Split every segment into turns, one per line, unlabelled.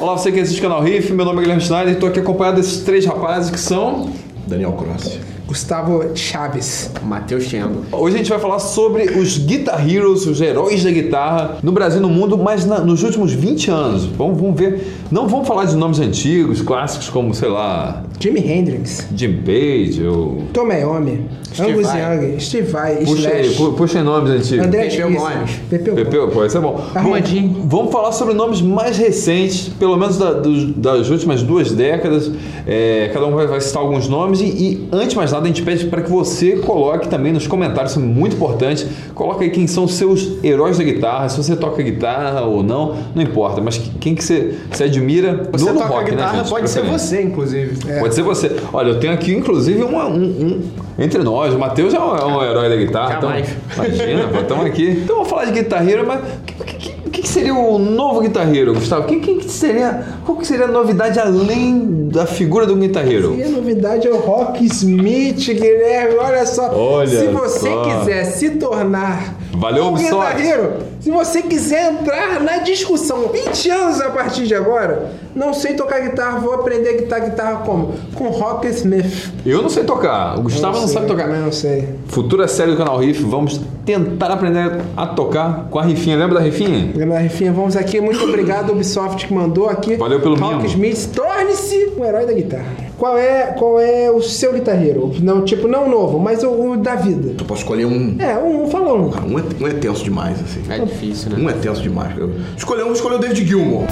Olá, você que assiste o canal Riff, meu nome é Guilherme Schneider e estou aqui acompanhado desses três rapazes que são.
Daniel Cross.
Gustavo Chaves.
Matheus Chembo.
Hoje a gente vai falar sobre os Guitar Heroes, os heróis da guitarra no Brasil e no mundo, mas na- nos últimos 20 anos. Vamos, vamos ver. Não vamos falar de nomes antigos, clássicos como, sei lá,
Jimi Hendrix.
Jim Page ou.
Tom Iommi.
Steve
Angus
Vai.
Young. Steve Vai.
Puxa aí,
Slash.
pu- puxa aí nomes antigos.
André
Pepeu. Gomes.
Pepeu.
Pepeu, pô, isso é bom.
Arrumadinho.
Vamos falar sobre nomes mais recentes, pelo menos da- dos- das últimas duas décadas. É, cada um vai, vai citar alguns nomes e, e, antes de mais nada, a gente pede para que você coloque também nos comentários, isso é muito importante. Coloca aí quem são os seus heróis da guitarra, se você toca guitarra ou não, não importa, mas quem que você, você admira
Você
no, no
toca
rock,
guitarra,
né, gente?
pode ser você, inclusive.
Pode ser você. Olha, eu tenho aqui, inclusive, uma- um, um- Entre nós, o Matheus é um, é um herói da guitarra. Então,
Jamais.
imagina, pô, estamos aqui. Então vamos falar de guitarreiro, mas o que, que- que- que seria o novo guitarreiro, Gustavo? O que, que seria. Qual que seria a novidade além da figura do guitarreiro?
A novidade é o Rock Smith, Guilherme. Olha só.
Olha
se você
só.
quiser se tornar
Valeu,
um
Ubisoft.
guitarreiro, se você quiser entrar na discussão 20 anos a partir de agora, não sei tocar guitarra, vou aprender a guitarra, guitarra como? Com Rock Smith.
Eu não sei tocar, o Gustavo não,
sei,
sabe tocar.
Também não sei.
Futura série do canal Riff, vamos tentar aprender a tocar com a Rifinha. Lembra da Rifinha?
Galera, Rifinha, vamos aqui. Muito obrigado, Ubisoft, que mandou aqui.
Valeu pelo
Rock
mimo.
Smith, torne-se um herói da guitarra. Qual é, qual é o seu guitarreiro? Não, tipo, não o novo, mas o, o da vida.
Eu posso escolher um.
É, um, fala um.
Um é, um é tenso demais, assim.
É difícil, né?
Um é tenso demais. Eu escolhi um, escolher o David Gilmour.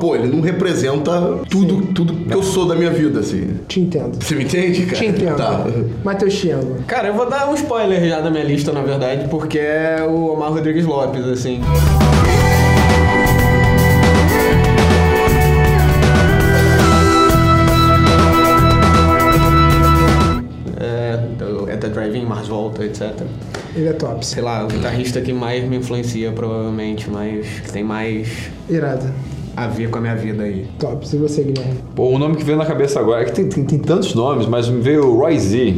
Pô, ele não representa tudo, tudo que eu sou da minha vida, assim.
Te entendo.
Você me entende, cara?
Te entendo.
Tá.
Matheus Chiango.
Cara, eu vou dar um spoiler já da minha lista, na verdade, porque é o Omar Rodrigues Lopes, assim. É, é The Driving, Mars Volta, etc.
Ele é top.
Sei lá, o guitarrista que mais me influencia, provavelmente, mais. que tem mais
Irado.
A ver com a minha vida aí.
Top. Se você, Guilherme.
Pô, o nome que veio na cabeça agora é que tem, tem, tem tantos nomes, mas me veio o Roy Z.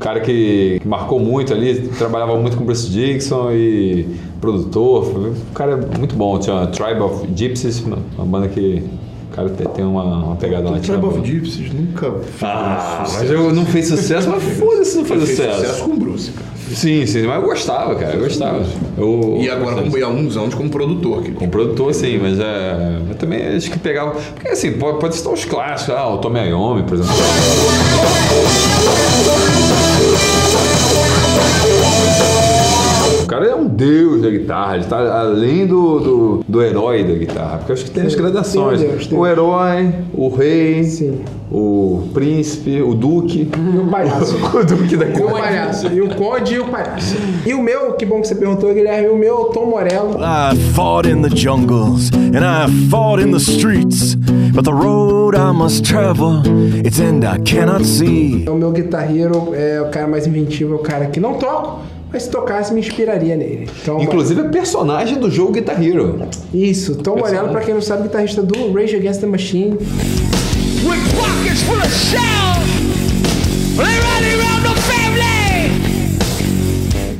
Cara que, que marcou muito ali, trabalhava muito com Bruce Dixon e produtor. O cara é muito bom. Tinha Tribe of Gypsies, uma, uma banda que o cara tem, tem uma, uma pegada
O
latina.
Tribe of Gypsies nunca fez
Ah,
sucesso.
mas eu não fez sucesso, mas foda-se não fez
Fez
sucesso.
sucesso com o Bruce, cara.
Sim, sim, mas eu gostava, cara, eu gostava. Eu,
E agora, como, há uns anos, como produtor. Que,
Com produtor, sim, mas é. Mas também acho que pegava. Porque assim, pode, pode citar os clássicos, ah, o Tommy Iommi, por exemplo. O cara é um deus da guitarra, ele tá além do, do, do herói da guitarra. Porque eu acho que tem as gradações.
deus,
o herói, o rei,
Sim.
o príncipe, o duque.
E o palhaço.
o duque da
E o
guitarra.
palhaço. E o conde e o palhaço. E o meu, que bom que você perguntou, Guilherme. O meu, Tom Morello.
I fought in the jungles and I fought in the streets, but the road I must travel, its end I cannot see.
O meu guitarreiro é o cara mais inventivo, é o cara que não toco, mas se tocasse me inspiraria nele. Então,
Inclusive é personagem do jogo Guitar Hero.
Isso, Tom Morello, pra quem não sabe, guitarrista do Rage Against the Machine.
with pockets full of shells. They rally around the family.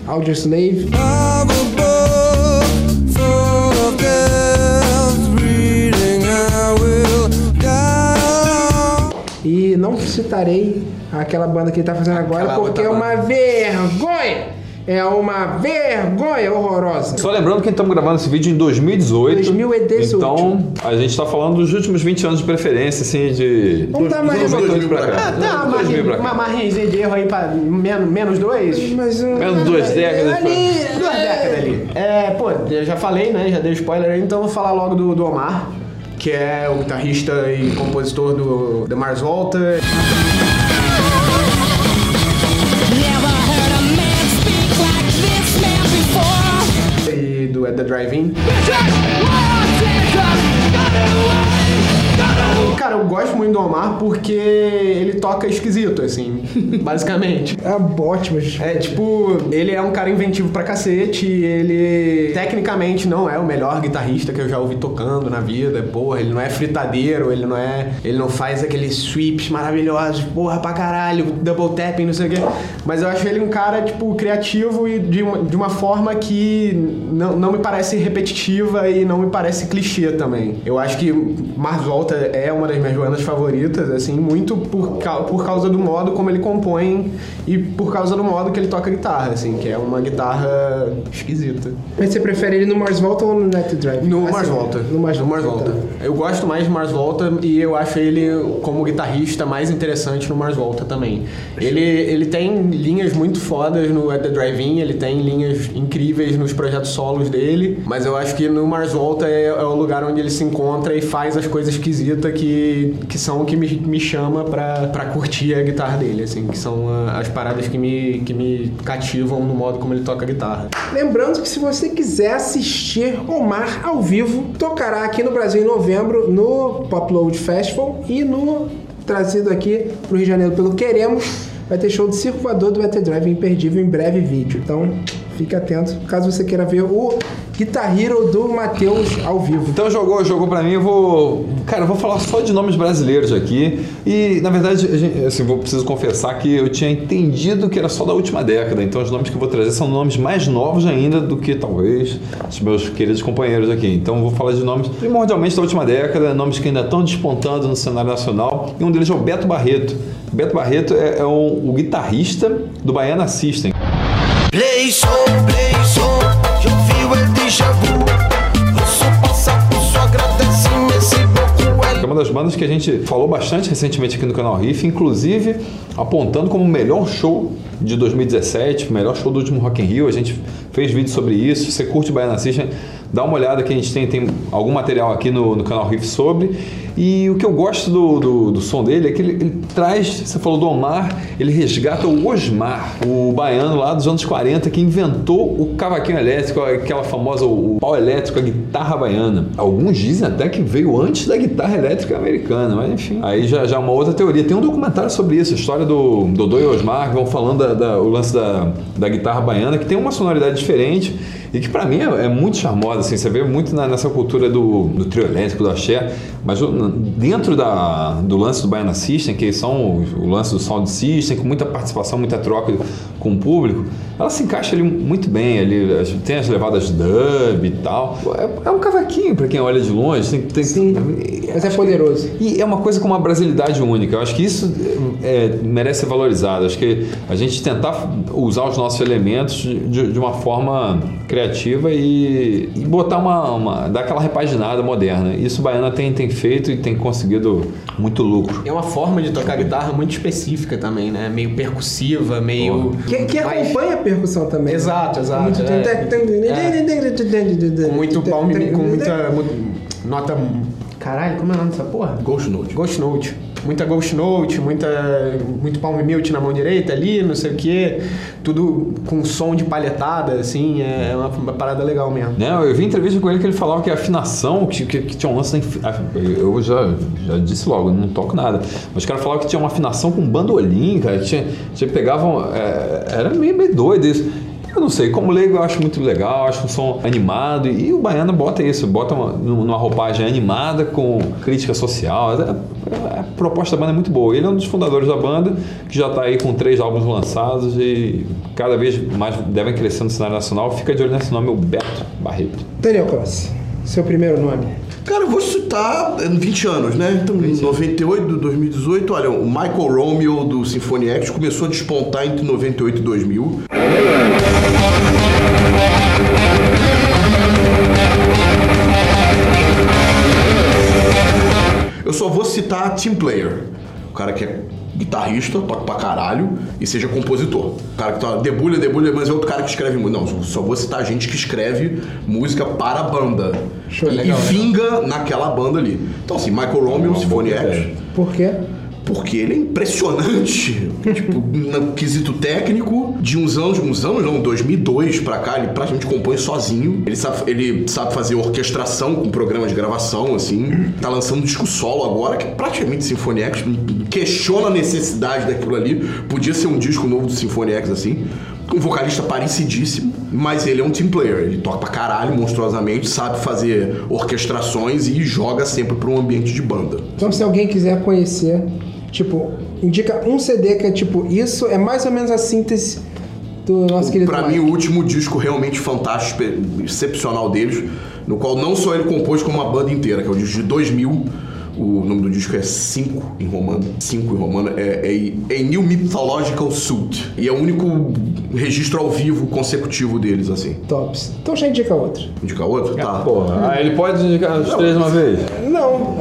Audio Slave. E não citarei aquela banda que ele tá fazendo agora
Aquela
porque é uma vergonha! É uma vergonha horrorosa.
Só lembrando que estamos gravando esse vídeo em 2018.
2018.
Então, a gente está falando dos últimos 20 anos de preferência, assim, de.
Vamos dar mais
Dos
2000 pra cá.
Ah, dá uma,
2000 pra
margem,
cá.
uma margenzinha de erro aí pra menos, menos dois.
Mas, um-
Menos duas décadas.
Ali,
Duas décadas ali. É, pô, eu já falei, né? Já dei spoiler aí, então eu vou falar logo do, do Omar, que é o guitarrista e compositor do The Mars Volta. At The Drive-In. Cara, eu gosto muito do Omar porque ele toca esquisito, assim, basicamente.
É ótimo.
É, tipo, ele é um cara inventivo pra cacete, ele tecnicamente não é o melhor guitarrista que eu já ouvi tocando na vida, porra, ele não é fritadeiro, ele não é, ele não faz aqueles sweeps maravilhosos, porra, pra caralho, double tapping, não sei o quê, mas eu acho ele um cara, tipo, criativo e de uma, de uma forma que não, não me parece repetitiva e não me parece clichê também. Eu acho que Mars Volta é uma das minhas bandas favoritas, assim, muito por, por causa do modo como ele compõe e por causa do modo que ele toca guitarra, assim, que é uma guitarra esquisita.
Mas você prefere ele no Mars Volta ou no Net Drive?
No
Assim,
Mars Volta.
No Mars,
Volta. Eu gosto mais de Mars Volta e eu acho ele como guitarrista mais interessante no Mars Volta também. Ele, ele tem linhas muito fodas no At The Drive-In, ele tem linhas incríveis nos projetos solos dele, mas eu acho que no Mars Volta é, é o lugar onde ele se encontra e faz as coisas esquisitas que, que são o que me, me chama pra curtir a guitarra dele, assim, que são as paradas que me, que me cativam no modo como ele toca a guitarra.
Lembrando que se você quiser assistir Omar ao vivo, tocará aqui no Brasil em novembro no Popload Festival e no trazido aqui pro Rio de Janeiro pelo Queremos, vai ter show de Circo Voador do ET Drive imperdível em breve vídeo. Então, fique atento caso você queira ver o Guitar Hero do Matheus ao vivo.
Então jogou, jogou pra mim, eu vou. Cara, eu vou falar só de nomes brasileiros aqui. E, na verdade, assim, vou preciso confessar que eu tinha entendido que era só da última década. Então os nomes que eu vou trazer são nomes mais novos ainda do que talvez os meus queridos companheiros aqui. Então vou falar de nomes primordialmente da última década, nomes que ainda estão despontando no cenário nacional. E um deles é o Beto Barreto. Beto Barreto é, é o, o guitarrista do Baiana System. É uma das bandas que a gente falou bastante recentemente aqui no canal Riff, inclusive apontando como o melhor show de 2017, o melhor show do último Rock in Rio. A gente fez vídeo sobre isso. Você curte Baiana System, dá uma olhada que a gente tem, tem algum material aqui no, no canal Riff sobre. E o que eu gosto do, do, do som dele é que ele, ele traz, você falou do Omar, ele resgata o Osmar, o baiano lá dos anos 40 que inventou o cavaquinho elétrico, aquela famosa, o pau elétrico, a guitarra baiana. Alguns dizem até que veio antes da guitarra elétrica americana, mas enfim. Aí já, já é uma outra teoria. Tem um documentário sobre isso, a história do Dodô e Osmar, vão falando da, da- o lance da, da guitarra baiana, que tem uma sonoridade diferente e que pra mim é, é muito charmosa, assim, você vê muito na- nessa cultura do, do trio elétrico, do axé, mas dentro da, do lance do Baiana System, que são o, o lance do Sound System, com muita participação, muita troca com o público, ela se encaixa ali muito bem, ali, tem as levadas dub e tal. É, é um cavaquinho pra quem olha de longe, tem, tem,
Sim, mas é poderoso.
e é uma coisa com uma brasilidade única. Eu acho que isso é, merece ser valorizado. Acho que a gente tentar usar os nossos elementos de, de uma forma criativa e, e botar uma, uma. dar aquela repaginada moderna. Isso o Baiana tem, tem feito e tem conseguido muito lucro.
É uma forma de tocar guitarra muito específica também, né? Meio percussiva, meio.
Que, que
mais-
acompanha a percussão também.
Exato, exato.
Muito-
Com muito palme, com muita mu- nota. Caralho, como é o nome dessa porra?
Ghost Note.
Ghost Note. Muita Ghost Note, muita, muito palm mute na mão direita ali, não sei o que. Tudo com som de palhetada, assim, é uma, uma parada legal mesmo.
Não, eu vi entrevista com ele que ele falava que a afinação, que, que, que tinha um lance Eu já, já disse logo, não toco nada. Mas o cara falava que tinha uma afinação com bandolim, cara. Tinha, tinha pegavam. é, era meio, meio doido isso. Eu não sei, como leigo eu acho muito legal, acho um som animado e, o Baiano bota isso, bota uma, numa roupagem animada com crítica social. É- é- a proposta da banda é muito boa. Ele é um dos fundadores da banda, que já está aí com três álbuns lançados e cada vez mais devem crescer no cenário nacional. Fica de olho nesse nome, o Beto Barreto.
Daniel Cross, seu primeiro nome.
Cara, eu vou citar é, 20 anos, né? Então, em 98, 2018, olha, o Michael Romeo do Symphony X começou a despontar entre 98 e 2000. Eu só vou citar Team Player. O cara que é guitarrista, toca pra caralho e seja compositor. O cara que tá debulha, debulha, mas é outro cara que escreve música. Não, só vou citar gente que escreve música para a banda.
Show,
e,
legal,
e vinga naquela banda ali. Então, assim, Michael Romeo, Symphony X.
Por quê?
Porque ele é impressionante. tipo, no quesito técnico, de uns anos, uns anos não, 2002 pra cá, ele praticamente compõe sozinho. Ele sabe, ele sabe fazer orquestração com programas de gravação, assim. Tá lançando um disco solo agora, que é praticamente Symphony X. Questiona a necessidade daquilo ali. Podia ser um disco novo do Symphony X, assim. Um vocalista parecidíssimo, mas ele é um team player. Ele toca pra caralho, monstruosamente, sabe fazer orquestrações e joga sempre pra um ambiente de banda.
Então, se alguém quiser conhecer, tipo, indica um CD que é tipo, isso é mais ou menos a síntese do nosso querido
Pra
Mike.
mim, o último disco realmente fantástico, excepcional deles, no qual não só ele compôs como uma banda inteira, que é o disco de 2000. O nome do disco é 5 em romano. 5 em romano é, é A New Mythological Suit. E é o único registro ao vivo consecutivo deles, assim.
Tops. Então já indica outro.
Indicar outro? Tá.
Porra, ah, ele pode indicar os três de uma vez?
Não.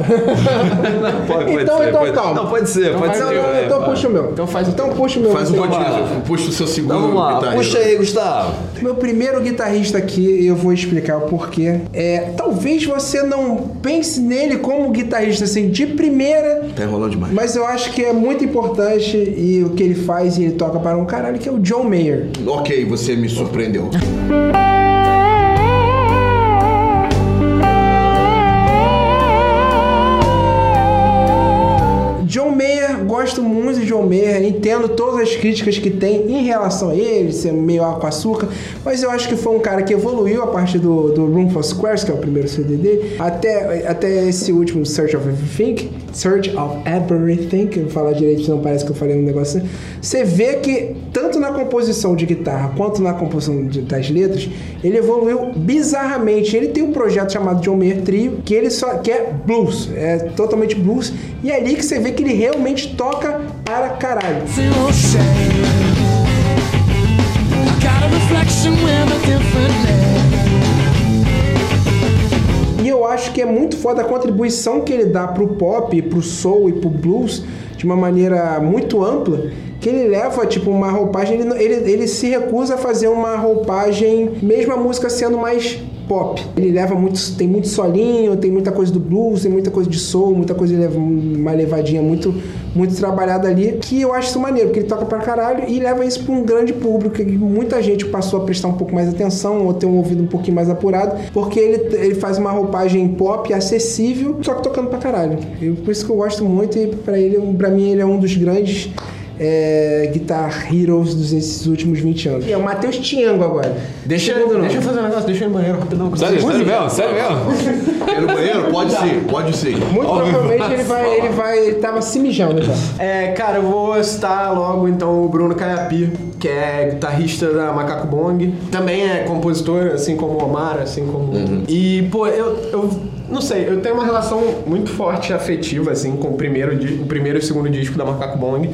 Não, pode, pode
Então-
ser.
então
pode,
calma.
Não, pode ser, pode
Não,
ser.
não, não,
é,
então puxa o meu. Então faz Então puxa o meu.
Faz um
Então.
Puxa o seu segundo
Então vamos lá,
guitarrista.
puxa aí, Gustavo.
Meu primeiro guitarrista aqui, eu vou explicar o porquê. É, talvez você não pense nele como guitarrista assim de primeira,
Tá enrolando demais.
mas eu acho que é muito importante e o que ele faz e ele toca para um caralho, que é o John Mayer.
Ok, você me surpreendeu.
John Mayer, gosto muito de John Mayer, entendo todas as críticas que tem em relação a ele, ser meio água com açúcar, mas eu acho que foi um cara que evoluiu a partir do, do Room for Squares, que é o primeiro CD dele, até, até esse último Search of Everything, Search of Everything, que eu vou falar direito, senão parece que eu falei um negócio assim. Você vê que, tanto na composição de guitarra quanto na composição de- das letras, ele evoluiu bizarramente. Ele tem um projeto chamado John Mayer Trio, que ele só que é blues, é totalmente blues, e é ali que você vê que ele realmente toca para caralho. E eu acho que é muito foda a contribuição que ele dá pro pop, pro soul e pro blues de uma maneira muito ampla. Que ele leva, tipo, uma roupagem. Ele, ele, ele se recusa a fazer uma roupagem, mesmo a música sendo mais pop. Ele leva muito. Tem muito solinho, tem muita coisa do blues, tem muita coisa de soul, muita coisa uma levadinha muito, muito trabalhada ali. Que eu acho isso maneiro, porque ele toca pra caralho e leva isso pra um grande público. Que muita gente passou a prestar um pouco mais atenção ou ter um ouvido um pouquinho mais apurado, porque ele, ele faz uma roupagem pop acessível, só que tocando pra caralho. E por isso que eu gosto muito e pra ele, pra mim, ele é um dos grandes é, guitar heroes desses últimos 20 anos. E é o Matheus Tiango agora.
Deixa,
nome.
deixa eu fazer um negócio, deixa eu ir no banheiro rapidão.
Sério, sério mesmo? Sério mesmo?
Quer ir no banheiro? Pode ser, pode ser.
Muito provavelmente ele vai, ele vai, ele tava se mijando já.
É, cara, eu vou citar logo então o Bruno Caiapi, que é guitarrista da Macaco Bong. Também é compositor, assim como o Omar, assim como. E, pô, eu, eu não sei, eu tenho uma relação muito forte afetiva, assim, com o primeiro, o primeiro e o segundo disco da Macaco Bong.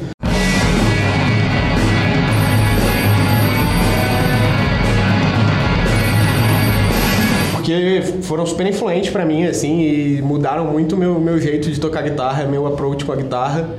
Foram super influentes pra mim, assim, e mudaram muito o meu, meu jeito de tocar guitarra, meu approach com a guitarra.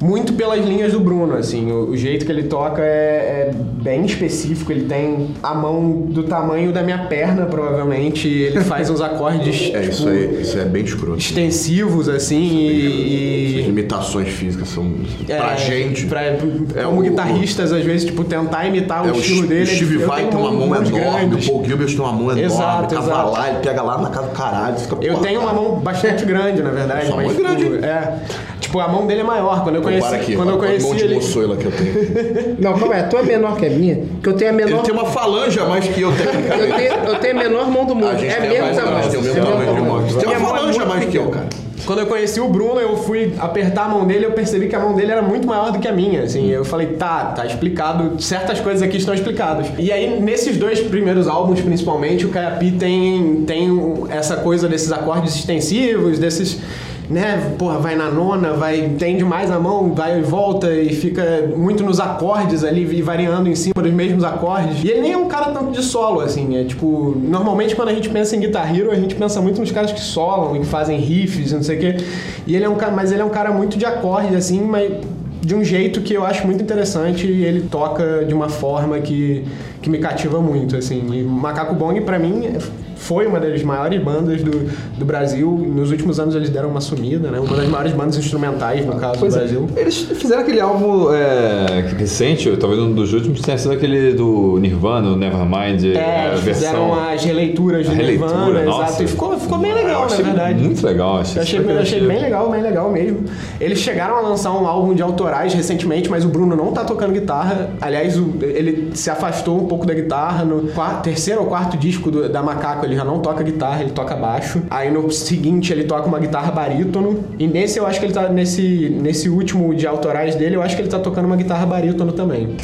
Muito pelas linhas do Bruno, assim. O, o jeito que ele toca é, é bem específico. Ele tem a mão do tamanho da minha perna, provavelmente. Ele faz uns acordes,
É,
tipo,
isso aí, isso é bem escroto.
extensivos, assim, e...
Essas
e-
limitações físicas são pra
é,
gente.
Pra,
É
como
o-
guitarristas, às vezes, tipo, tentar imitar o,
É, o
estilo
Steve
dele.
Steve
eu
Vai tem uma mão enorme, o. Paul Gilbert tem uma mão enorme,
Exato,
cavalar,
exato.
ele pega lá na casa do caralho, fica
Eu tenho uma mão bastante grande, na verdade.
Sua
mas,
mão é
tipo,
grande.
É. Tipo, a mão dele é maior. Quando eu conheci,
aqui,
quando eu conheci
monte
ele...
moçoila que eu tenho.
Não, calma aí, a tua é menor que a minha, que eu tenho a menor.
Ele tem uma falange a mais que eu,
Eu
tecnicamente.
tenho, eu tenho a menor mão do mundo.
A gente
é
tem a
mesmo
mais-
tamanho.
a gente tem o mesmo tamanho de
mesmo
mão. Você tem
Minha
uma falange a mais que eu, cara.
Quando eu conheci o Bruno, eu fui apertar a mão dele eu percebi que a mão dele era muito maior do que a minha, assim. Eu falei, tá, tá explicado, certas coisas aqui estão explicadas. E aí, nesses dois primeiros álbuns, principalmente, o Kayapi tem, tem essa coisa desses acordes extensivos, desses... Né, porra, vai na nona, vai, tende mais a mão, vai e volta e fica muito nos acordes ali, e variando em cima dos mesmos acordes. E ele nem é um cara tanto de solo, assim, é tipo, normalmente quando a gente pensa em Guitar Hero, a gente pensa muito nos caras que solam e que fazem riffs e não sei o quê. E ele é um cara, mas ele é um cara muito de acorde, assim, mas de um jeito que eu acho muito interessante e ele toca de uma forma que, que me cativa muito, assim. E Macaco Bong, pra mim, é foi uma das maiores bandas do, do Brasil. Nos últimos anos eles deram uma sumida, né? Uma das maiores bandas instrumentais, no caso,
Pois
do
é.
Brasil.
Eles fizeram aquele álbum é, recente, talvez um dos últimos, tenha sido aquele do Nirvana, o Nevermind,
É,
a versão.
fizeram as releituras do
releitura,
Nirvana,
nossa.
exato. E ficou, ficou bem legal, na verdade.
Muito legal, achei,
Eu achei, eu achei bem legal, bem legal mesmo. Eles chegaram a lançar um álbum de autorais recentemente, mas o Bruno não tá tocando guitarra. Aliás, ele se afastou um pouco da guitarra. No quarto- terceiro ou quarto disco do- da Macaco, ele já não toca guitarra, ele toca baixo. Aí no seguinte, ele toca uma guitarra barítono. E nesse, eu acho que ele tá. Nesse, nesse último de autorais dele, eu acho que ele tá tocando uma guitarra barítono também.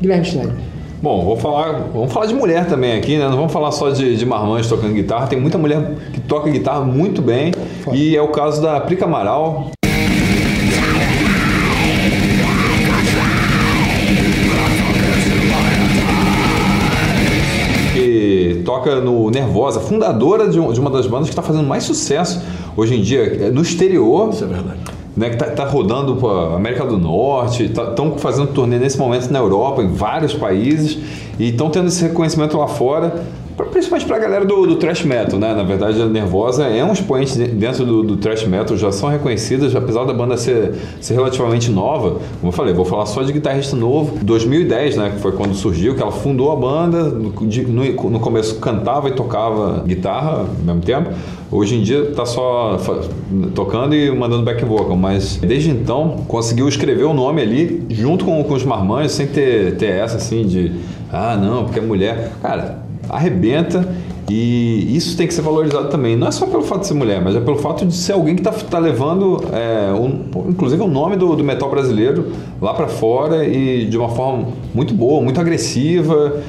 Guilherme Schneider.
Bom, vou falar, vamos falar de mulher também aqui, né? Não vamos falar só de, de marmanjos tocando guitarra. Tem muita mulher que toca guitarra muito bem. E é o caso da Prica Amaral. Toca no Nervosa, fundadora de, um- de uma das bandas que está fazendo mais sucesso hoje em dia é, no exterior
Isso é verdade.
né, que tá, tá rodando para América do Norte, estão fazendo turnê nesse momento na Europa, em vários países, e estão tendo esse reconhecimento lá fora, principalmente para a galera do, do thrash metal, né? Na verdade, a Nervosa é um expoente de- dentro do, do thrash metal, já são reconhecidas, apesar da banda ser, ser relativamente nova. Como eu falei, vou falar só de guitarrista novo. 2010, né? Que foi quando surgiu, que ela fundou a banda, no, no- começo cantava e tocava guitarra ao mesmo tempo. Hoje em dia tá só tocando e mandando back vocal, mas desde então conseguiu escrever o nome ali junto com, com os marmanjos, sem ter, ter essa assim de ah, não, porque é mulher. Cara, arrebenta e isso tem que ser valorizado também. Não é só pelo fato de ser mulher, mas é pelo fato de ser alguém que tá, tá levando, é, um- inclusive, o nome do, do metal brasileiro lá para fora e de uma forma muito boa, muito agressiva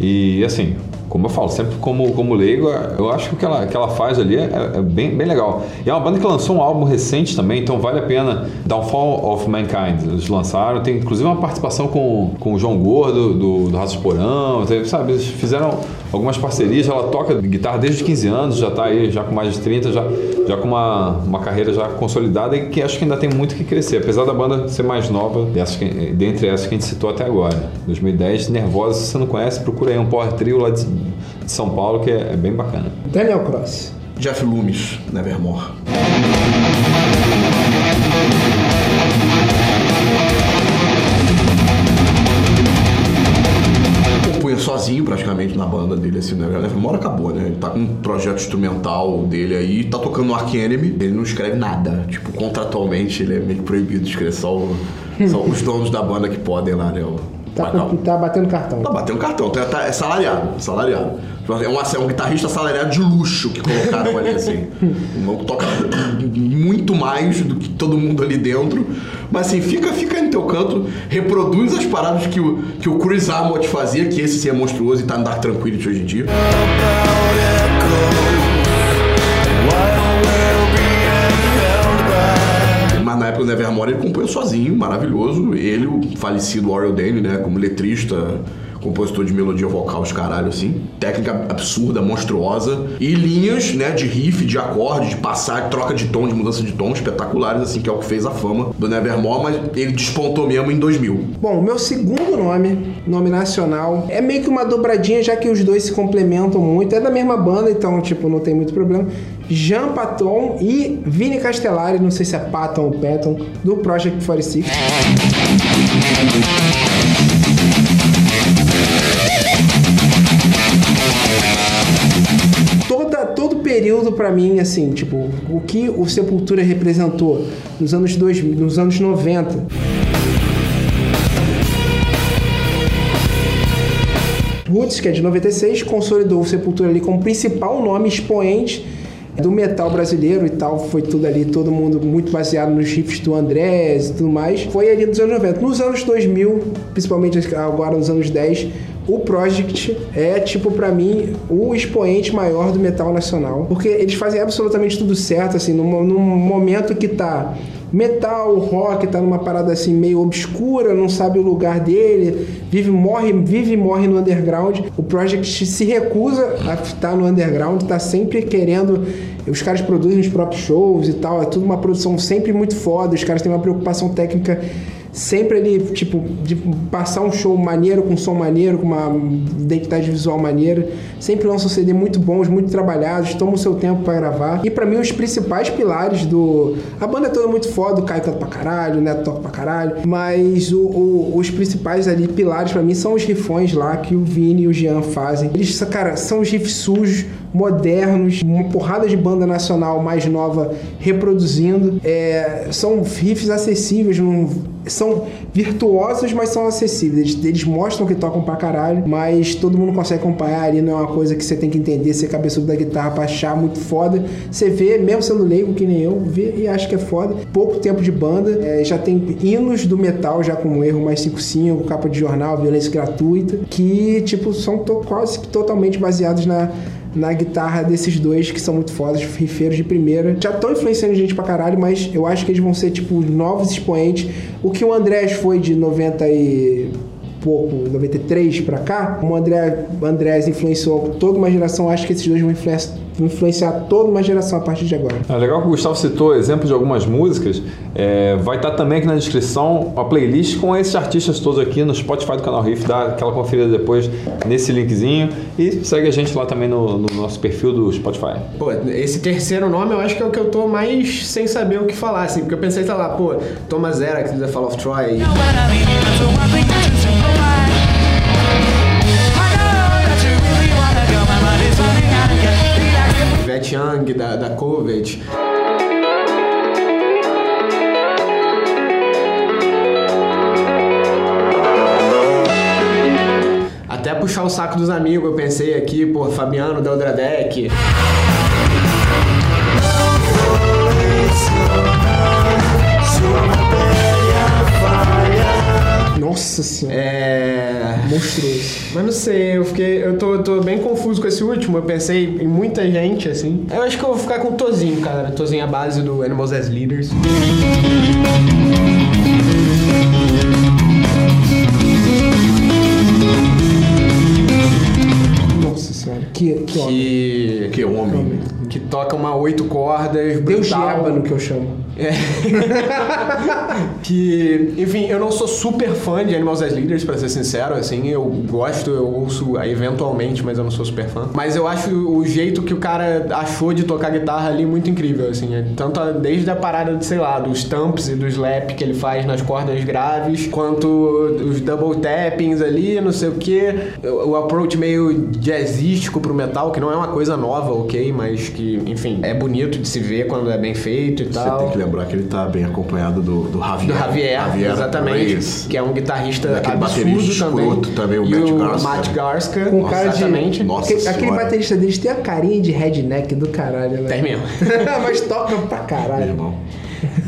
e assim. Como eu falo, sempre como, como leigo, eu acho que o que ela, que ela faz ali é, é bem, bem legal. E é uma banda que lançou um álbum recente também, então vale a pena. Downfall of Mankind, eles lançaram. Tem inclusive uma participação com, com o João Gordo, do, do Ratos Porão. sabe, eles fizeram algumas parcerias. Ela toca guitarra desde 15 anos, já está aí já com mais de 30, já, já com uma, uma carreira já consolidada e que acho que ainda tem muito que crescer. Apesar da banda ser mais nova, dessas que- dentre essas que a gente citou até agora. 2010, Nervosa, se você não conhece, procura aí um power trio lá de, de São Paulo que é, é bem bacana.
Daniel Cross.
Jeff Loomis, Nevermore. Sozinho praticamente na banda dele, assim, né? Nevermore acabou, né? Ele tá com um projeto instrumental dele aí, tá tocando no Ark Enemy, ele não escreve nada. Tipo, contratualmente ele é meio que proibido de escrever, só, o- só os donos da banda que podem lá, né? O-
Tá, com- tá batendo cartão.
Tá batendo cartão, tá, tá- é salariado, salariado. É um, é um guitarrista salariado de luxo que colocaram ali, assim. O maluco toca muito mais do que todo mundo ali dentro. Mas assim, fica, fica no teu canto, reproduz as paradas que o, que o Chris Amott fazia, que esse sim é monstruoso e tá no Dark Tranquility hoje em dia. Época Nevermore ele compôs sozinho, maravilhoso. Ele, o falecido Oriel Dane, né, como letrista, compositor de melodia vocal, os caralho, assim. Técnica absurda, monstruosa. E linhas, né, de riff, de acorde, de passar, troca de tom, de mudança de tom, espetaculares, assim, que é o que fez a fama do Nevermore, mas ele despontou mesmo em 2000.
Bom, o meu segundo nome, nome nacional, é meio que uma dobradinha, já que os dois se complementam muito. É da mesma banda, então, tipo, não tem muito problema. Jean Paton e Vini Castellari, não sei se é Patton ou Patton, do Project 46. Período pra mim, assim, tipo, o que o Sepultura representou nos anos 2000, nos anos 90, Roots, que é de 96, consolidou o Sepultura ali como principal nome expoente do metal brasileiro e tal. Foi tudo ali, todo mundo muito baseado nos riffs do Andrés e tudo mais. Foi ali nos anos 90. Nos anos 2000, principalmente agora nos anos 10, o Project é, tipo, pra mim, o expoente maior do metal nacional. Porque eles fazem absolutamente tudo certo, assim, num, num momento que tá metal, rock, tá numa parada assim meio obscura, não sabe o lugar dele, vive morre, vive morre no underground. O Project se recusa a estar no underground, tá sempre querendo. Os caras produzem os próprios shows e tal, é tudo uma produção sempre muito foda, os caras têm uma preocupação técnica sempre ele, tipo, de passar um show maneiro, com som maneiro, com uma identidade visual maneira. Sempre lançam CD muito bons, muito trabalhados, tomam o seu tempo pra gravar. E pra mim, os principais pilares do. A banda é toda muito foda, o Caio canta pra caralho, o Neto toca pra caralho. Mas o- o- os principais ali, pilares pra mim, são os rifões lá que o Vini e o Jean fazem. Eles, cara, são os riffs sujos, modernos, uma porrada de banda nacional mais nova reproduzindo. É, são riffs acessíveis, não- são virtuosos, mas são acessíveis. Eles, eles mostram que tocam pra caralho, mas todo mundo consegue acompanhar ali, não é uma coisa que você tem que entender, ser cabeçudo da guitarra pra achar muito foda. Você vê, mesmo sendo leigo que nem eu, vê e acha que é foda. Pouco tempo de banda, é, já tem hinos do metal, já com erro mais 5.5, capa de jornal, violência gratuita, que, tipo, são to- quase totalmente baseados na na guitarra desses dois que são muito fodas, rifeiros de primeira. Já estão influenciando gente pra caralho, mas eu acho que eles vão ser, tipo, novos expoentes. O que o Andrés foi de 90 e pouco, 93 pra cá, o André, o Andrés influenciou toda uma geração, acho que esses dois vão influenciar, influenciar toda uma geração a partir de agora.
É legal que o Gustavo citou exemplos de algumas músicas. É, vai estar também aqui na descrição uma playlist com esses artistas todos aqui no Spotify do canal Riff. Dá aquela conferida depois nesse linkzinho. E segue a gente lá também no, no nosso perfil do Spotify.
Pô, esse terceiro nome eu acho que é o que eu tô mais sem saber o que falar, assim, porque eu pensei, tá lá, pô, Thomas Zera, aquele da Fall of Troy, Vet Young, da, da Covet. Até puxar o saco dos amigos, eu pensei aqui, pô, Fabiano da Odradek.
Nossa senhora,
É.
monstruoso.
Mas não sei, eu fiquei. Eu tô, tô bem confuso com esse último. Eu pensei em muita gente, assim. Eu acho que eu vou ficar com o Tozinho, cara. Tozinho é a base do Animals as Leaders.
Nossa senhora, que, que homem.
Que.
Que homem.
Que toca uma oito cordas.
Deus
brutal.
Ébano que eu chamo.
É. que, enfim, eu não sou super fã de Animals as Leaders, pra ser sincero, assim, eu gosto, eu ouço eventualmente, mas eu não sou super fã. Mas eu acho o jeito que o cara achou de tocar guitarra ali muito incrível, assim, é tanto a- desde a parada de, sei lá, dos thumps e dos lap que ele faz nas cordas graves, quanto os double tappings ali, não sei o que, o, o approach meio jazzístico pro metal, que não é uma coisa nova, ok, mas que, enfim, é bonito de se ver quando é bem feito e
Você
tal.
tem que lembrar que ele tá bem acompanhado do, do Javier.
Do Javier, exatamente.
Reyes.
Que é um guitarrista
Daquele
absurdo
baterista
também.
também, o
e
Matt
o
Garska.
Matt Garska.
Com cara de.
exatamente.
Nossa
aquele, aquele baterista deles tem a carinha de redneck do caralho, né?
Tem mesmo.
Mas toca pra
Meu
caralho.
irmão.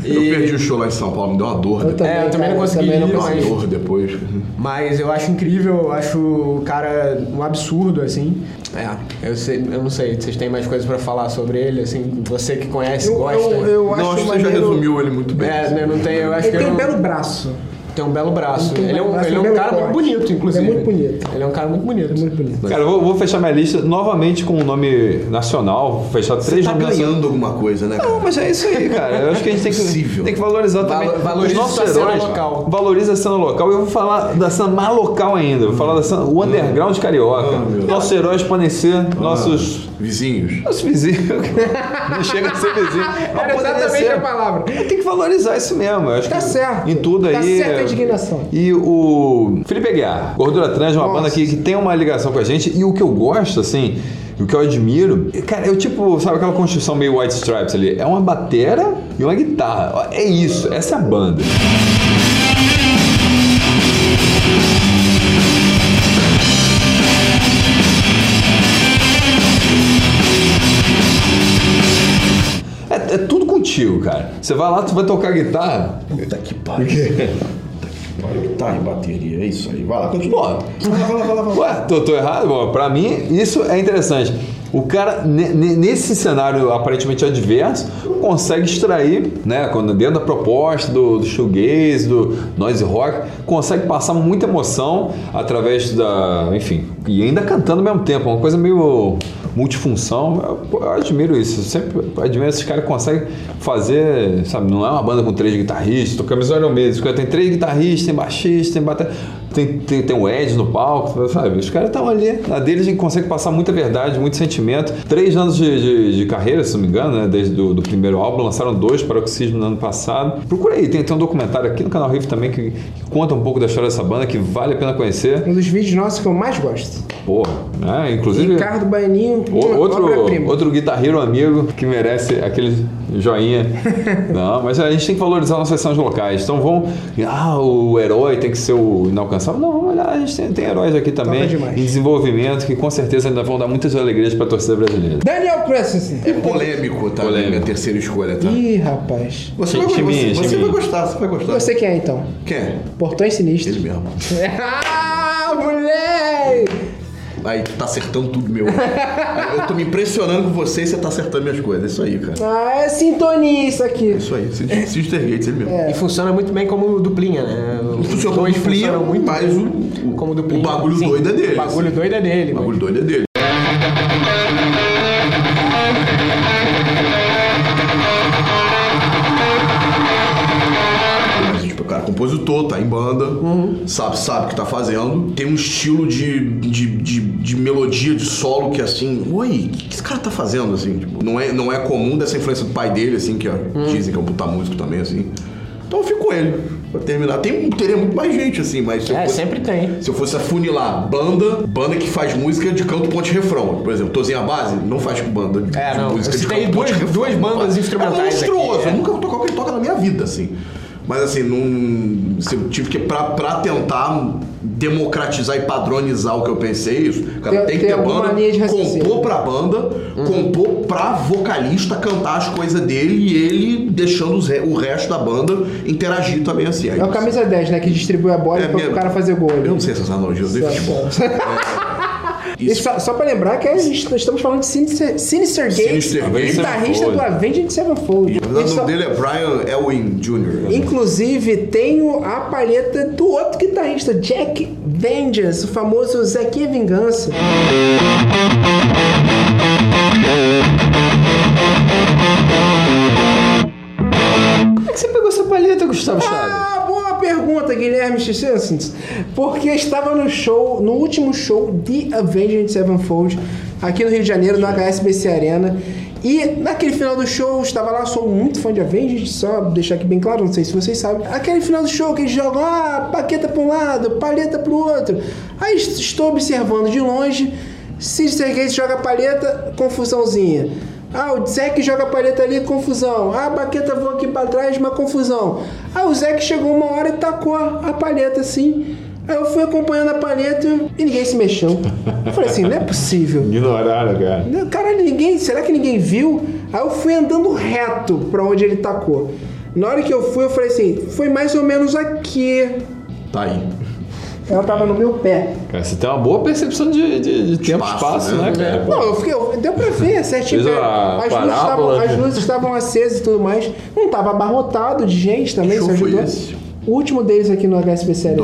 Eu perdi o show lá em São Paulo, me deu uma dor.
Eu
depois.
também,
É, eu também
cara,
não consegui
também
ir,
Deu uma
mas-
dor depois.
Mas eu acho incrível, eu acho o cara um absurdo, assim. É, eu, sei, eu não sei, vocês têm mais coisas pra falar sobre ele, assim, você que conhece,
Eu,
gosta.
eu, eu
Não,
acho
acho que você já resumiu ele muito bem.
É, eu não tenho, eu acho
Ele
que
tem
eu
um
não-
belo braço.
Tem um belo braço.
Ele
Ele é um,
braço,
ele é
um
um cara muito
corte.
bonito, inclusive.
Ele é muito bonito.
Ele é um cara muito bonito.
É muito bonito.
Cara, eu vou, vou fechar minha lista novamente com um nome nacional. Vou fechar
Você
três
tá
nomes
ganhando alguma coisa, né, cara?
Não, mas é isso aí, cara. Eu acho que a gente tem que, tem que valorizar também
valoriza
os nossos
a cena
heróis.
local.
Valoriza a cena local. E eu vou falar da cena mais local ainda. Vou falar da cena, o underground carioca.
Ah,
nossos heróis podem ser nossos...
Vizinhos.
Nossos vizinhos. Não chega a ser vizinho.
Era exatamente
ser.
a palavra.
Tem que valorizar isso mesmo. Eu acho
Tá
que
certo.
Em tudo aí.
Tá certa a indignação.
E o Felipe Aguiar, Gordura Trans, é uma
Nossa.
banda que, que tem uma ligação com a gente. E o que eu gosto, assim, o que eu admiro, cara, eu tipo, sabe aquela construção meio White Stripes ali? É uma batera e uma guitarra. É isso, essa é a banda. É, é tudo contigo, cara. Você vai lá, tu vai tocar guitarra.
Puta que pariu. Puta que pariu. Guitarra e bateria, é isso aí. Vai lá, continua. Vai lá, vai lá, vai lá.
Ué, tô, tô errado? Bom, pra mim, isso é interessante. O cara, ne- ne- nesse cenário aparentemente adverso, consegue extrair, né, quando dentro da proposta do, do shoegaze, do noise rock, consegue passar muita emoção através da, enfim, e ainda cantando ao mesmo tempo, uma coisa meio multifunção. Eu, eu admiro isso. Eu sempre admiro esses caras que conseguem fazer, sabe, não é uma banda com três guitarristas, tocamos Iron Maiden, tem três guitarristas, tem baixista, tem bateria. Tem, tem, tem o Ed no palco, sabe? Os caras estão ali, na deles a gente consegue passar muita verdade, muito sentimento. Três anos de, de, de carreira, se não me engano, né? Desde do, do primeiro álbum, lançaram dois para Oxígeno no ano passado. Procura aí, tem, tem um documentário aqui no canal Riff também que, que conta um pouco da história dessa banda, que vale a pena conhecer.
Um dos vídeos nossos que eu mais gosto.
Pô, né? Inclusive.
Ricardo Baianinho,
Outro, outro guitarreiro amigo que merece aquele joinha. Não, mas a gente tem que valorizar nossas sessões locais. Então vão. Ah, o herói tem que ser o inalcançável. Não, vamos olhar, a gente tem, tem heróis aqui também em desenvolvimento que com certeza ainda vão dar muitas alegrias para a torcida brasileira.
Daniel Christensen.
É polêmico, tá?
Polêmico.
Minha terceira escolha, tá?
Ih, rapaz.
Você, vai,
Chiminha,
você, você vai gostar, você vai gostar.
Você quem é então?
Quem é?
Portões Sinistros.
Ele mesmo. Aí tu tá acertando tudo, meu. Aí eu tô me impressionando com você e você tá acertando minhas coisas. É isso aí, cara.
Ah, é sintonia isso aqui.
É isso aí. Sister Gates, ele mesmo.
E funciona muito bem como duplinha, né? Os dois
duplinha,
funcionam muito bem
o- o-
como duplinha.
o bagulho
Sim,
doido é dele,
O bagulho
assim.
doido é dele.
O bagulho doido é dele. Mas, tipo, o cara é compositor, tá em banda, sabe, sabe o que tá fazendo, tem um estilo de, de, de, de melodia, de solo que assim, oi, o que, que esse cara tá fazendo, assim? Tipo, não, é, não é comum dessa influência do pai dele, assim, que ó, dizem que é um puta músico também, assim. Então eu fico com ele, pra terminar. Tem, teria muito mais gente, assim, mas se
É,
fosse-
sempre tem.
se eu fosse afunilar banda, banda que faz música de canto, ponte refrão. Por exemplo, Tozinha Base não faz com banda de,
É,
de
não.
música
Eu
de
citei
canto,
duas-
ponte refrão.
duas
Não
bandas
faz.
instrumentais
É monstruoso.
aqui, é.
Eu nunca vou tocar o que ele toca na minha vida, assim. Mas assim, não, se eu tive que, pra, pra tentar democratizar e padronizar o que eu pensei, isso, cara,
Tem-
tem, que ter banda, compor pra banda, compor pra vocalista cantar as coisas dele e ele deixando os o resto da banda interagir também assim. Aí
É o camisa 10, né? Que distribui a bola
É
para
minha-
o cara fazer gol.
Eu não sei essas analogias, eu dei futebol.
E só, só pra lembrar que a gente- nós estamos falando de Sinister, Sinister Gates,
Sinister Gates.
guitarrista do. Avenged Sevenfold. E
o
só-
nome dele é Brian Elwin Jr.
Inclusive, tenho a palheta do outro guitarrista, Jack Vengeance, o famoso Zequinha Vingança.
Como é que você pegou essa palheta, Gustavo Chaves?
Ah, pergunta, Guilherme Chessens. Porque estava no show, no último show de Avenged Sevenfold, aqui no Rio de Janeiro, no HSBC Arena. E naquele final do show, estava lá, sou muito fã de Avenged, só deixar aqui bem claro, não sei se vocês sabem. Aquele final do show que eles jogam, ah, paqueta para um lado, palheta para o outro. Aí estou observando de longe, Sister Gates joga palheta, confusãozinha. Ah, o Zeke joga a palheta ali, confusão. Ah, a baqueta voa aqui pra trás, uma confusão. Ah, o Zeke chegou uma hora e tacou a palheta assim. Aí eu fui acompanhando a palheta e ninguém se mexeu. Eu falei assim, não é possível.
Ignoraram, cara.
Caralho, ninguém. Será que ninguém viu? Aí eu fui andando reto pra onde ele tacou. Na hora que eu fui, eu falei assim, foi mais ou menos aqui.
Tá aí.
Ela tava no meu pé.
Cara, você tem uma boa percepção de, de, de tempo e
Espaço,
espaço, né,
né?
cara?
Não, eu fiquei. eu- Deu pra ver certinho. Cara.
a
As, luzes estavam, as
né?
luzes estavam acesas e tudo mais. Não tava abarrotado de gente também,
Que
isso
show foi
ajudou.
esse?
O último deles aqui no HSBC Arena.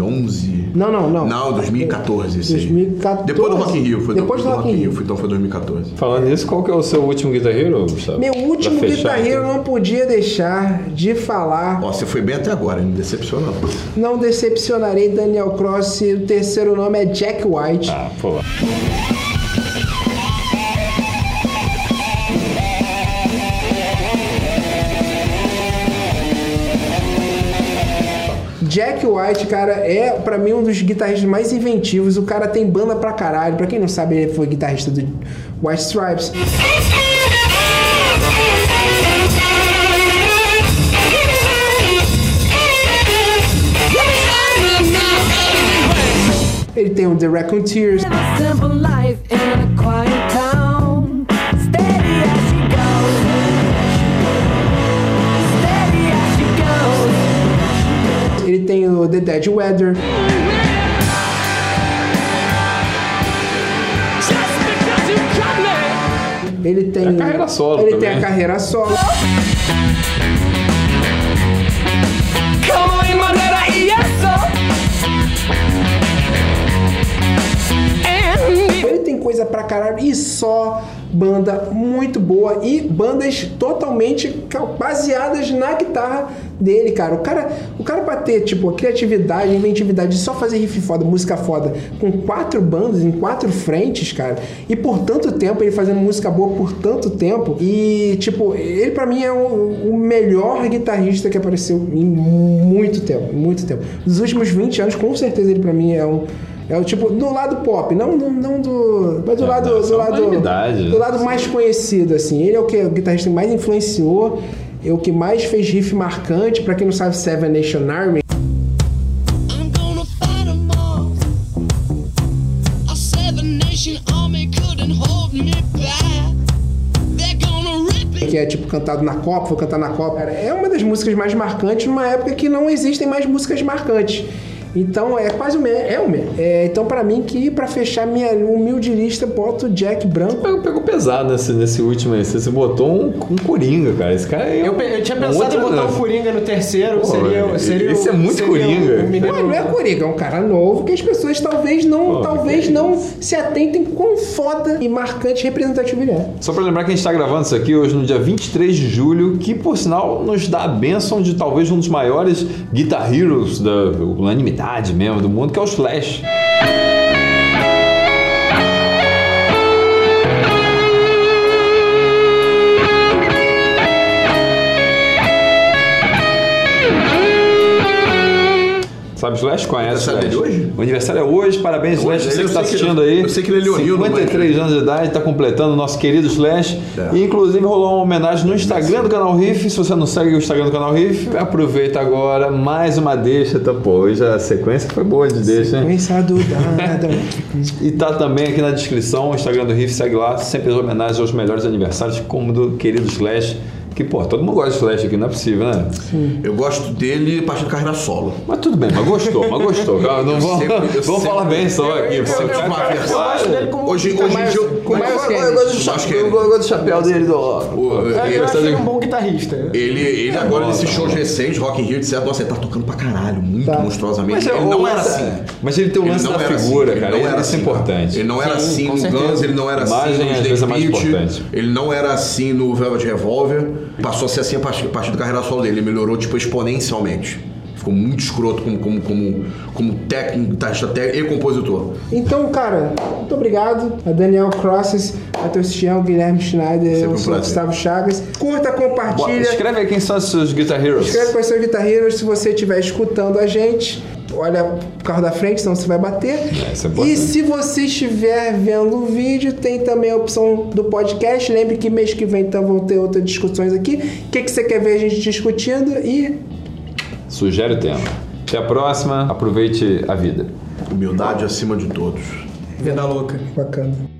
2011?
Não, não, não.
Não, 2014 esse aí.
2014.
Depois do Rock in Rio. Foi
Depois do Rock in Rio.
Foi, então foi 2014.
Falando nisso, qual que é o seu último guitarreiro, Gustavo?
Meu último
Pra fechar,
guitarreiro
então.
não podia deixar de falar.
Ó, você foi bem até agora, me decepcionou.
Não decepcionarei Daniel Cross. O terceiro nome é Jack White.
Ah, pô.
White, cara, é pra mim um dos guitarristas mais inventivos. O cara tem banda pra caralho. Pra quem não sabe, ele foi guitarrista do White Stripes. Ele tem o The Raconteurs.
Life
The Dead Weather. Ele tem.
É a carreira solo
Ele
também.
tem a carreira solo. Ele tem coisa pra caralho e só banda muito boa e bandas totalmente baseadas na guitarra dele, cara. O cara, o cara pra ter, tipo, a criatividade, a inventividade de só fazer riff foda, música foda, com quatro bandas em quatro frentes, cara, e por tanto tempo, ele fazendo música boa por tanto tempo, e, tipo, ele pra mim é o, o melhor guitarrista que apareceu em muito tempo, muito tempo. Dos últimos 20 anos, com certeza ele pra mim é um. É o tipo, do lado pop, não, não, não do. Mas do
É,
lado.
não,
Do lado, do lado mais conhecido, assim. Ele é o que o guitarrista que mais influenciou, é o que mais fez riff marcante. Pra quem não sabe, Seven Nation Army. Que é tipo cantado na Copa, foi cantar na Copa. É uma das músicas mais marcantes numa época que não existem mais músicas marcantes. Então é quase o me é o me. É, então pra mim que pra fechar minha humilde lista boto Jack Branco.
Pegou, pegou pesado nesse, nesse último aí. Você, botou um, um Coringa, cara. Esse cara é
Eu,
um-
eu tinha
um
pensado
outro-
em botar o Coringa no terceiro,
Pô,
seria, seria
esse
o-
é muito Coringa.
o menino-
Ué, não é Coringa, é um cara novo que as pessoas talvez não,
Pô,
talvez
que
não se atentem quão foda e marcante representativo ele é.
Só pra lembrar que a gente tá gravando isso aqui hoje no dia 23 de julho, que por sinal nos dá a bênção de talvez um dos maiores Guitar Heroes da unanimidade mesmo do mundo, que é o Slash. Sabe o Slash? Conhece o
aniversário
Slash?
dele hoje?
O aniversário é hoje, parabéns Slash,
hoje,
você
eu
que tá
que-
assistindo aí.
eu sei que ele é leonino, mas-
53 anos de idade, está completando o nosso querido Slash.
É.
E inclusive rolou uma homenagem no Instagram do canal Riff. Se você não segue o Instagram do canal Riff, aproveita agora mais uma deixa. Tá, pô, hoje a sequência foi boa de deixa, hein?
Pensa do nada.
E tá também aqui na descrição o Instagram do Riff, segue lá. Sempre as homenagens aos melhores aniversários, como do querido Slash. Que, pô, todo mundo gosta de Slash aqui, não é possível, né?
Eu gosto dele a partir da carreira solo.
Mas tudo bem, mas gostou, mas gostou. Não
Eu
vamos,
eu
vamos
sempre-
falar bem só aqui.
eu sempre
Cara,
tive uma versão.
claro.
Hoje, hoje em
Miles-
dia. eu- eu gosto do chapéu.
Eu gosto do chapéu dele do.
O-
Eu
ele-
acho ele um bom guitarrista.
Ele, ele agora, nesses shows recentes, Rock in Rio, etc., nossa, ele tá tocando pra caralho, muito
Tá.
monstruosamente.
Mas,
ele
é,
não era assim.
Mas ele tem o
Ele
lance da
assim,
figura,
ele
cara.
não
Isso
era
é
assim.
importante.
Ele não era
Sim,
assim no. Guns, ele não era assim no
é mais importante.
ele não era assim no Velvet Revolver. Passou a ser assim a partir, a partir da carreira solo dele. Ele melhorou, tipo, exponencialmente. Ficou muito escroto como, como, como, como técnico, guitarrista técnico e compositor.
Então, cara, muito obrigado a Daniel Crosses, Matheus Tião, Guilherme Schneider,
Sempre
eu
um
sou o
prazer.
Gustavo Chagas. Curta, compartilha.
escreve aí quem são os seus Guitar Heroes.
Escreve quais são os Guitar Heroes se você estiver escutando a gente. Olha o carro da frente, senão você vai bater.
é
e se você estiver vendo o vídeo, tem também a opção do podcast. Lembre que mês que vem então vão ter outras discussões aqui. O que, que você quer ver a gente discutindo? E
Sugere o tema. Até a próxima. Aproveite a vida.
Humildade acima de todos.
Vida louca.
bacana.